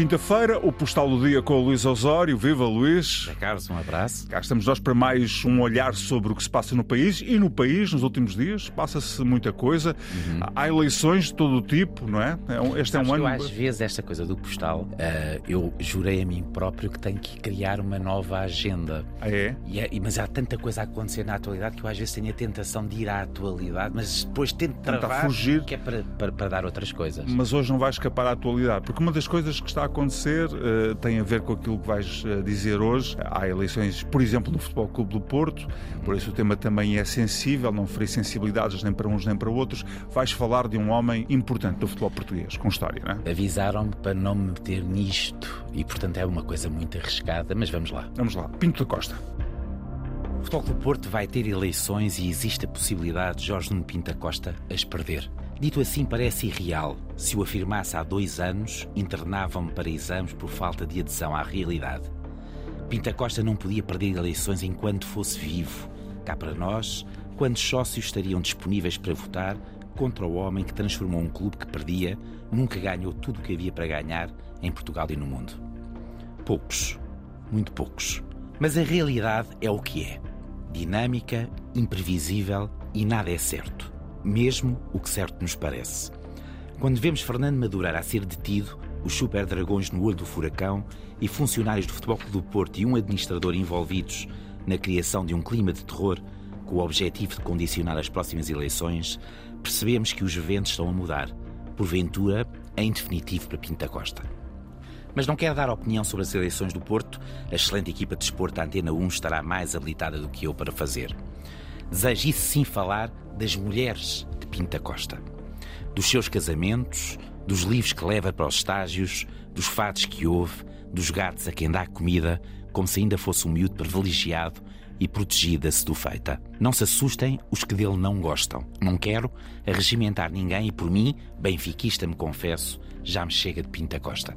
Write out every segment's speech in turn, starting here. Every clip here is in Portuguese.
quinta-feira, o Postal do Dia com o Luís Osório. Viva Luís! Zé Carlos, um abraço. Cá estamos nós para mais um olhar sobre o que se passa no país e no país nos últimos dias. Passa-se muita coisa. Uhum. Há eleições de todo o tipo, não é? é este é um ano. Eu, às vezes, esta coisa do postal, uh, eu jurei a mim próprio que tenho que criar uma nova agenda. Ah, é? é? mas há tanta coisa a acontecer na atualidade que eu às vezes tenho a tentação de ir à atualidade, mas depois tento travar fugir. que é para, para, para dar outras coisas. Mas hoje não vai escapar à atualidade, porque uma das coisas que está a acontecer uh, tem a ver com aquilo que vais uh, dizer hoje. Há eleições, por exemplo, no Futebol Clube do Porto, por isso o tema também é sensível, não ferir sensibilidades nem para uns nem para outros. Vais falar de um homem importante do futebol português, com história, não é? Avisaram-me para não me meter nisto e, portanto, é uma coisa muito arriscada, mas vamos lá. Vamos lá. Pinto da Costa. O Futebol Clube Porto vai ter eleições e existe a possibilidade de Jorge Nuno Pinto da Costa as perder. Dito assim, parece irreal. Se o afirmasse há dois anos, internavam-me para exames por falta de adesão à realidade. Pinta Costa não podia perder eleições enquanto fosse vivo. Cá para nós, quantos sócios estariam disponíveis para votar contra o homem que transformou um clube que perdia, nunca ganhou tudo o que havia para ganhar em Portugal e no mundo? Poucos. Muito poucos. Mas a realidade é o que é: dinâmica, imprevisível e nada é certo mesmo o que certo nos parece. Quando vemos Fernando Madureira a ser detido, os super dragões no olho do furacão e funcionários do Futebol Clube do Porto e um administrador envolvidos na criação de um clima de terror com o objetivo de condicionar as próximas eleições, percebemos que os eventos estão a mudar, porventura, em definitivo para Pinta Costa. Mas não quero dar opinião sobre as eleições do Porto, a excelente equipa de desporto da Antena 1 estará mais habilitada do que eu para fazer. Desejo isso sim falar das mulheres de Pinta Costa. Dos seus casamentos, dos livros que leva para os estágios, dos fatos que ouve, dos gatos a quem dá comida, como se ainda fosse um miúdo privilegiado e protegido da sedufeita. Não se assustem os que dele não gostam. Não quero arregimentar ninguém e, por mim, benfiquista me confesso, já me chega de Pinta Costa.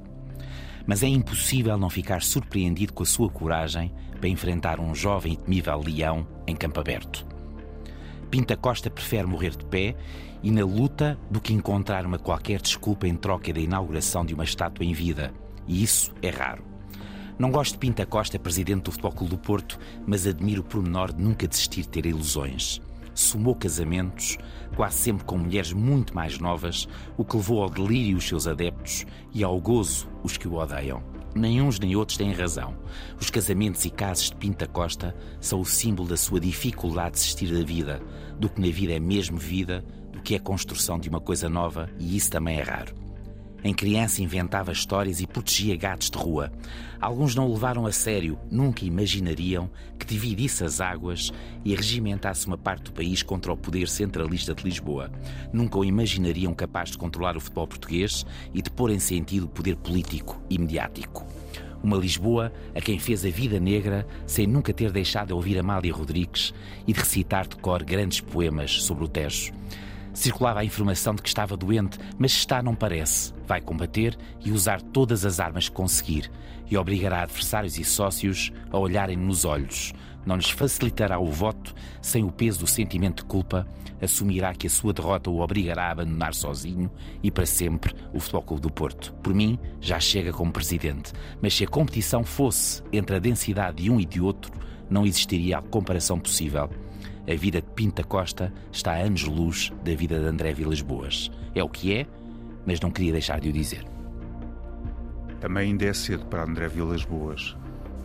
Mas é impossível não ficar surpreendido com a sua coragem para enfrentar um jovem e temível leão em campo aberto. Pinta Costa prefere morrer de pé e na luta do que encontrar uma qualquer desculpa em troca da inauguração de uma estátua em vida. E isso é raro. Não gosto de Pinta Costa, presidente do Futebol Clube do Porto, mas admiro o pormenor de nunca desistir de ter ilusões. Sumou casamentos, quase sempre com mulheres muito mais novas, o que levou ao delírio os seus adeptos e ao gozo os que o odeiam. Nem uns nem outros têm razão. Os casamentos e casos de Pinta Costa são o símbolo da sua dificuldade de desistir da vida, do que na vida é mesmo vida, do que é construção de uma coisa nova, e isso também é raro. Em criança inventava histórias e protegia gatos de rua. Alguns não o levaram a sério, nunca imaginariam que dividisse as águas e regimentasse uma parte do país contra o poder centralista de Lisboa. Nunca o imaginariam capaz de controlar o futebol português e de pôr em sentido o poder político e mediático. Uma Lisboa a quem fez a vida negra sem nunca ter deixado de ouvir Amália Rodrigues e de recitar de cor grandes poemas sobre o Tejo. Circulava a informação de que estava doente, mas está não parece. Vai combater e usar todas as armas que conseguir e obrigará adversários e sócios a olharem nos olhos. Não lhes facilitará o voto sem o peso do sentimento de culpa. Assumirá que a sua derrota o obrigará a abandonar sozinho e para sempre o Futebol Clube do Porto. Por mim, já chega como presidente. Mas se a competição fosse entre a densidade de um e de outro, não existiria a comparação possível. A vida de Pinta Costa está a anos-luz da vida de André Vilas Boas. É o que é, mas não queria deixar de o dizer. Também ainda é cedo para André Vilas Boas.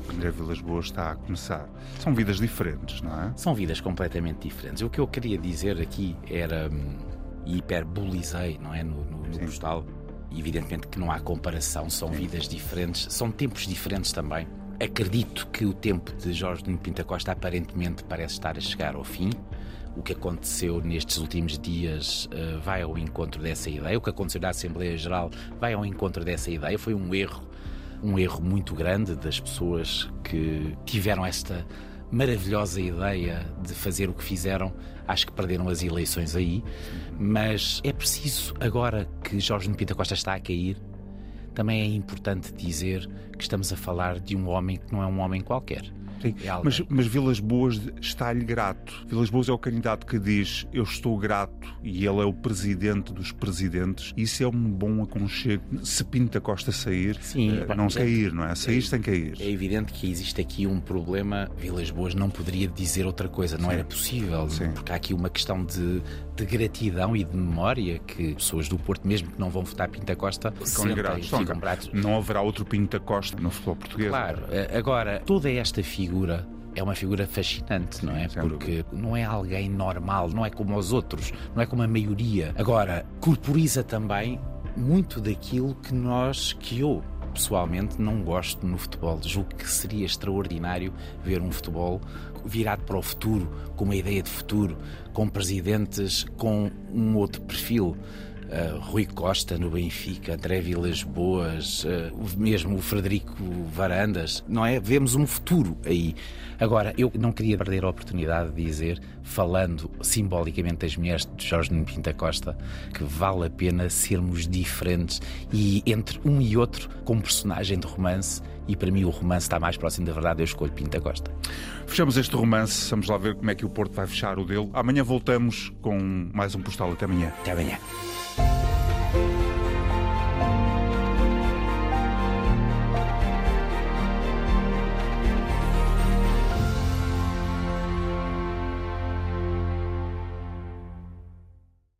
André Vilas Boas está a começar. São vidas diferentes, não é? São vidas completamente diferentes. O que eu queria dizer aqui era, hum, e hiperbolizei, não é, no, no, no postal, evidentemente que não há comparação, são Sim. vidas diferentes, são tempos diferentes também. Acredito que o tempo de Jorge Nuno Pinta Costa aparentemente parece estar a chegar ao fim. O que aconteceu nestes últimos dias uh, vai ao encontro dessa ideia. O que aconteceu na Assembleia Geral vai ao encontro dessa ideia. Foi um erro, um erro muito grande das pessoas que tiveram esta maravilhosa ideia de fazer o que fizeram. Acho que perderam as eleições aí. Mas é preciso, agora que Jorge Nuno Pinta Costa está a cair, também é importante dizer que estamos a falar de um homem que não é um homem qualquer. Sim, é. Mas, mas Vilas Boas está-lhe grato. Vilas Boas é o candidato que diz eu estou grato e ele é o presidente dos presidentes. Isso é um bom aconchego. Se Pinta Costa sair, Sim, uh, não cair, não é? Sair sem cair. É evidente que existe aqui um problema. Vilas Boas não poderia dizer outra coisa, não Sim. era possível, Sim. porque há aqui uma questão de, de gratidão e de memória que pessoas do Porto, mesmo que não vão votar Pinta Costa, ficam gratos. Não haverá outro Pinta Costa no futebol português. Claro. Eh, agora, toda esta figura é uma figura fascinante, não é? Porque não é alguém normal, não é como os outros, não é como a maioria. Agora, corporiza também muito daquilo que nós, que eu pessoalmente não gosto no futebol. Julgo que seria extraordinário ver um futebol virado para o futuro, com uma ideia de futuro, com presidentes com um outro perfil. Uh, Rui Costa no Benfica, André Vilas Boas, uh, mesmo o Frederico Varandas, não é? Vemos um futuro aí. Agora, eu não queria perder a oportunidade de dizer, falando simbolicamente das mulheres de Jorge Nuno Pinta Costa, que vale a pena sermos diferentes e entre um e outro, como personagem de romance, e para mim o romance está mais próximo da verdade, eu escolho Pinta Costa. Fechamos este romance, vamos lá ver como é que o Porto vai fechar o dele. Amanhã voltamos com mais um postal. Até amanhã. Até amanhã.